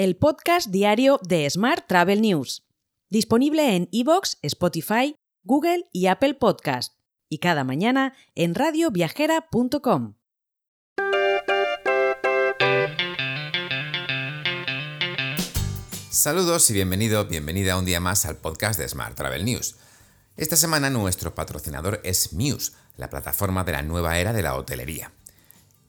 el podcast diario de Smart Travel News, disponible en iVoox, Spotify, Google y Apple Podcast, y cada mañana en radioviajera.com. Saludos y bienvenido, bienvenida un día más al podcast de Smart Travel News. Esta semana nuestro patrocinador es Muse, la plataforma de la nueva era de la hotelería.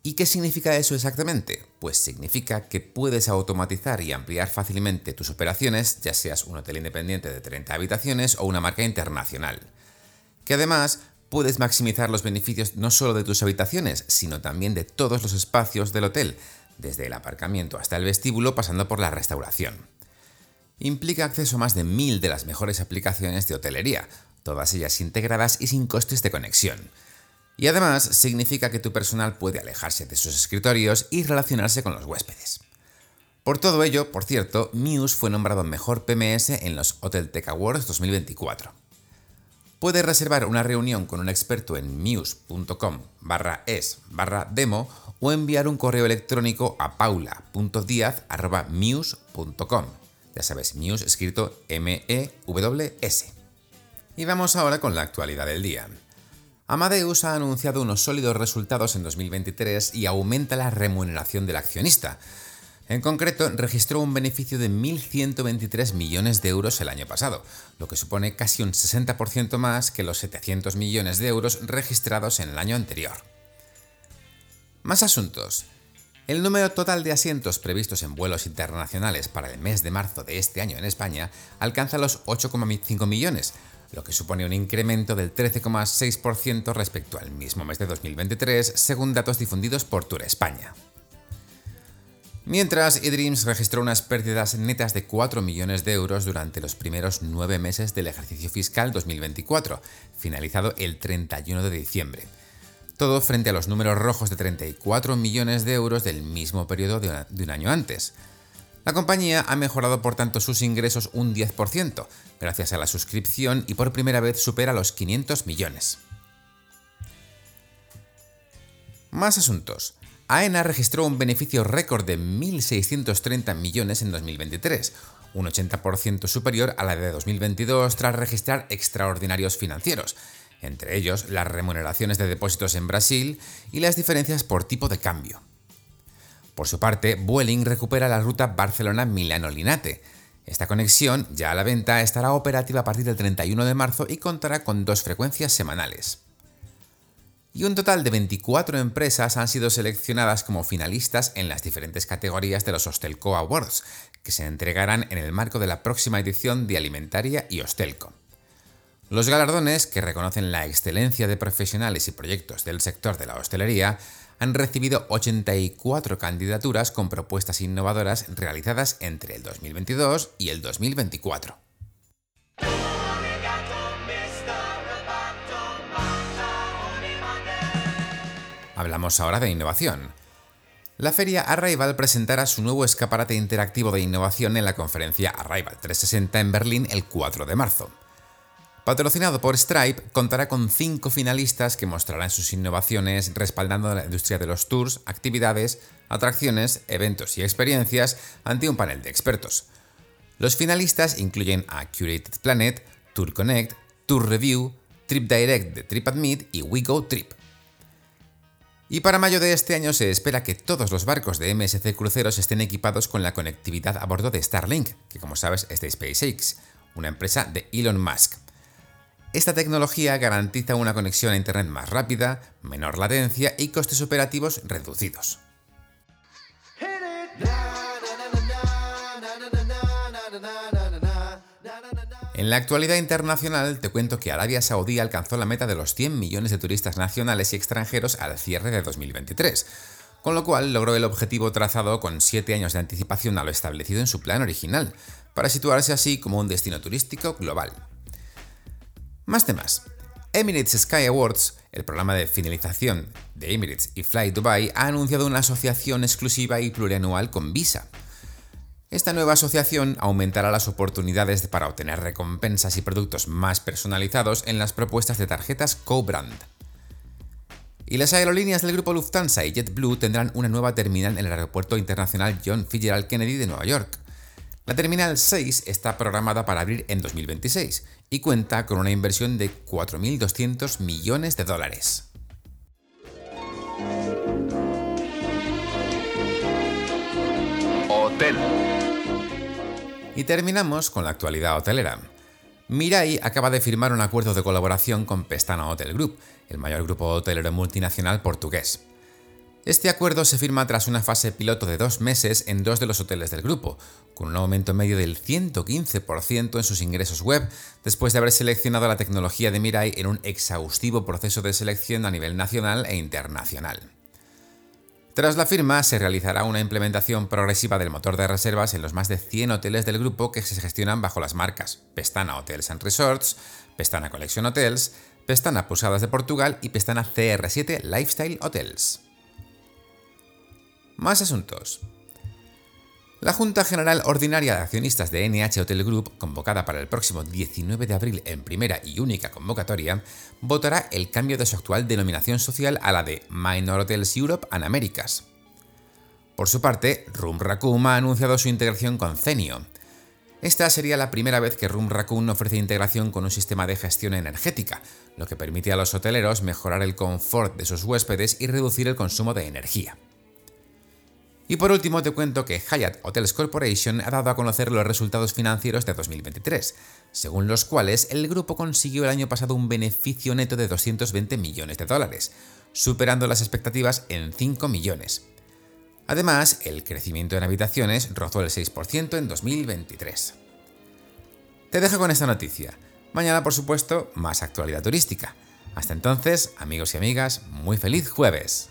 ¿Y qué significa eso exactamente? Pues significa que puedes automatizar y ampliar fácilmente tus operaciones, ya seas un hotel independiente de 30 habitaciones o una marca internacional. Que además puedes maximizar los beneficios no solo de tus habitaciones, sino también de todos los espacios del hotel, desde el aparcamiento hasta el vestíbulo pasando por la restauración. Implica acceso a más de mil de las mejores aplicaciones de hotelería, todas ellas integradas y sin costes de conexión y además significa que tu personal puede alejarse de sus escritorios y relacionarse con los huéspedes. Por todo ello, por cierto, Muse fue nombrado mejor PMS en los Hotel Tech Awards 2024. Puedes reservar una reunión con un experto en muse.com barra es barra demo o enviar un correo electrónico a paula.diaz.muse.com. Ya sabes, Muse escrito M-E-W-S. Y vamos ahora con la actualidad del día. Amadeus ha anunciado unos sólidos resultados en 2023 y aumenta la remuneración del accionista. En concreto, registró un beneficio de 1.123 millones de euros el año pasado, lo que supone casi un 60% más que los 700 millones de euros registrados en el año anterior. Más asuntos. El número total de asientos previstos en vuelos internacionales para el mes de marzo de este año en España alcanza los 8,5 millones, lo que supone un incremento del 13,6% respecto al mismo mes de 2023, según datos difundidos por Tour España. Mientras, eDreams registró unas pérdidas netas de 4 millones de euros durante los primeros nueve meses del ejercicio fiscal 2024, finalizado el 31 de diciembre. Todo frente a los números rojos de 34 millones de euros del mismo periodo de un año antes. La compañía ha mejorado por tanto sus ingresos un 10%, gracias a la suscripción y por primera vez supera los 500 millones. Más asuntos. AENA registró un beneficio récord de 1.630 millones en 2023, un 80% superior a la de 2022 tras registrar extraordinarios financieros, entre ellos las remuneraciones de depósitos en Brasil y las diferencias por tipo de cambio. Por su parte, Vueling recupera la ruta Barcelona-Milano-Linate. Esta conexión, ya a la venta, estará operativa a partir del 31 de marzo y contará con dos frecuencias semanales. Y un total de 24 empresas han sido seleccionadas como finalistas en las diferentes categorías de los Hostelco Awards, que se entregarán en el marco de la próxima edición de Alimentaria y Hostelco. Los galardones, que reconocen la excelencia de profesionales y proyectos del sector de la hostelería, han recibido 84 candidaturas con propuestas innovadoras realizadas entre el 2022 y el 2024. Hablamos ahora de innovación. La feria Arrival presentará su nuevo escaparate interactivo de innovación en la conferencia Arrival 360 en Berlín el 4 de marzo. Patrocinado por Stripe, contará con cinco finalistas que mostrarán sus innovaciones respaldando la industria de los tours, actividades, atracciones, eventos y experiencias ante un panel de expertos. Los finalistas incluyen a Curated Planet, Tour Connect, Tour Review, Trip Direct de TripAdmit y WeGoTrip. Y para mayo de este año se espera que todos los barcos de MSC Cruceros estén equipados con la conectividad a bordo de Starlink, que como sabes es de SpaceX, una empresa de Elon Musk. Esta tecnología garantiza una conexión a Internet más rápida, menor latencia y costes operativos reducidos. En la actualidad internacional te cuento que Arabia Saudí alcanzó la meta de los 100 millones de turistas nacionales y extranjeros al cierre de 2023, con lo cual logró el objetivo trazado con 7 años de anticipación a lo establecido en su plan original, para situarse así como un destino turístico global. Más temas. Emirates Sky Awards, el programa de finalización de Emirates y Fly Dubai, ha anunciado una asociación exclusiva y plurianual con Visa. Esta nueva asociación aumentará las oportunidades para obtener recompensas y productos más personalizados en las propuestas de tarjetas co-brand. Y las aerolíneas del grupo Lufthansa y JetBlue tendrán una nueva terminal en el Aeropuerto Internacional John Fitzgerald Kennedy de Nueva York. La Terminal 6 está programada para abrir en 2026 y cuenta con una inversión de 4.200 millones de dólares. Hotel. Y terminamos con la actualidad hotelera. Mirai acaba de firmar un acuerdo de colaboración con Pestana Hotel Group, el mayor grupo hotelero multinacional portugués. Este acuerdo se firma tras una fase piloto de dos meses en dos de los hoteles del grupo, con un aumento medio del 115% en sus ingresos web, después de haber seleccionado la tecnología de Mirai en un exhaustivo proceso de selección a nivel nacional e internacional. Tras la firma, se realizará una implementación progresiva del motor de reservas en los más de 100 hoteles del grupo que se gestionan bajo las marcas Pestana Hotels and Resorts, Pestana Collection Hotels, Pestana Posadas de Portugal y Pestana CR7 Lifestyle Hotels. Más asuntos. La Junta General Ordinaria de Accionistas de NH Hotel Group, convocada para el próximo 19 de abril en primera y única convocatoria, votará el cambio de su actual denominación social a la de Minor Hotels Europe and Americas. Por su parte, Rum Raccoon ha anunciado su integración con Cenio. Esta sería la primera vez que Rum Raccoon ofrece integración con un sistema de gestión energética, lo que permite a los hoteleros mejorar el confort de sus huéspedes y reducir el consumo de energía. Y por último te cuento que Hyatt Hotels Corporation ha dado a conocer los resultados financieros de 2023, según los cuales el grupo consiguió el año pasado un beneficio neto de 220 millones de dólares, superando las expectativas en 5 millones. Además, el crecimiento en habitaciones rozó el 6% en 2023. Te dejo con esta noticia. Mañana, por supuesto, más actualidad turística. Hasta entonces, amigos y amigas, muy feliz jueves.